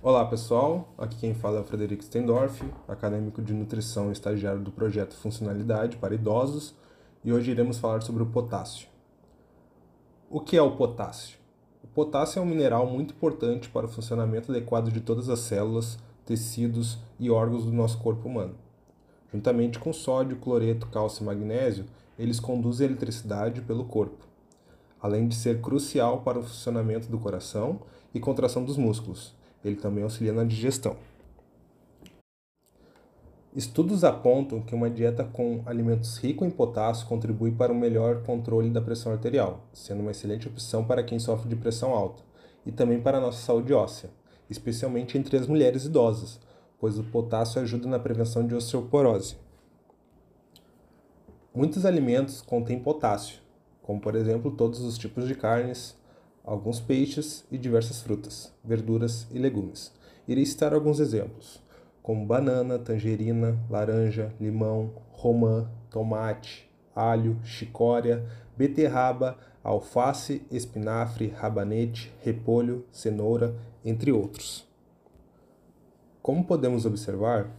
Olá pessoal, aqui quem fala é o Frederico Stendorf, acadêmico de nutrição e estagiário do projeto Funcionalidade para Idosos, e hoje iremos falar sobre o potássio. O que é o potássio? O potássio é um mineral muito importante para o funcionamento adequado de todas as células, tecidos e órgãos do nosso corpo humano. Juntamente com sódio, cloreto, cálcio e magnésio, eles conduzem eletricidade pelo corpo, além de ser crucial para o funcionamento do coração e contração dos músculos. Ele também auxilia na digestão. Estudos apontam que uma dieta com alimentos ricos em potássio contribui para um melhor controle da pressão arterial, sendo uma excelente opção para quem sofre de pressão alta, e também para a nossa saúde óssea, especialmente entre as mulheres idosas, pois o potássio ajuda na prevenção de osteoporose. Muitos alimentos contêm potássio, como por exemplo todos os tipos de carnes, alguns peixes e diversas frutas, verduras e legumes. Irei citar alguns exemplos, como banana, tangerina, laranja, limão, romã, tomate, alho, chicória, beterraba, alface, espinafre, rabanete, repolho, cenoura, entre outros. Como podemos observar,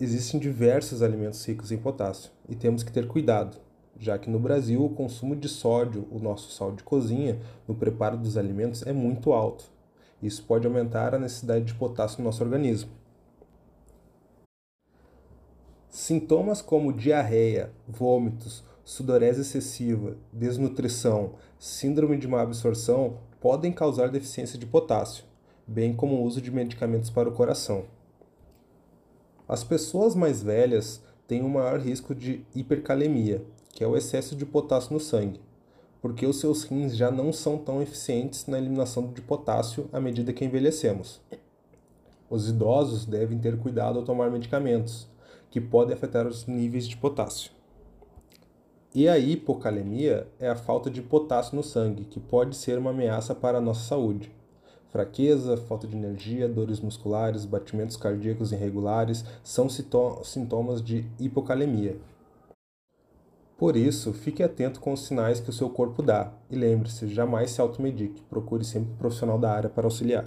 existem diversos alimentos ricos em potássio e temos que ter cuidado, já que no Brasil o consumo de sódio, o nosso sal de cozinha, no preparo dos alimentos é muito alto. Isso pode aumentar a necessidade de potássio no nosso organismo. Sintomas como diarreia, vômitos, sudorese excessiva, desnutrição, síndrome de má absorção podem causar deficiência de potássio, bem como o uso de medicamentos para o coração. As pessoas mais velhas têm um maior risco de hipercalemia, que é o excesso de potássio no sangue, porque os seus rins já não são tão eficientes na eliminação de potássio à medida que envelhecemos. Os idosos devem ter cuidado ao tomar medicamentos, que podem afetar os níveis de potássio. E a hipocalemia é a falta de potássio no sangue, que pode ser uma ameaça para a nossa saúde. Fraqueza, falta de energia, dores musculares, batimentos cardíacos irregulares são sintomas de hipocalemia. Por isso, fique atento com os sinais que o seu corpo dá e lembre-se, jamais se automedique, procure sempre um profissional da área para auxiliar.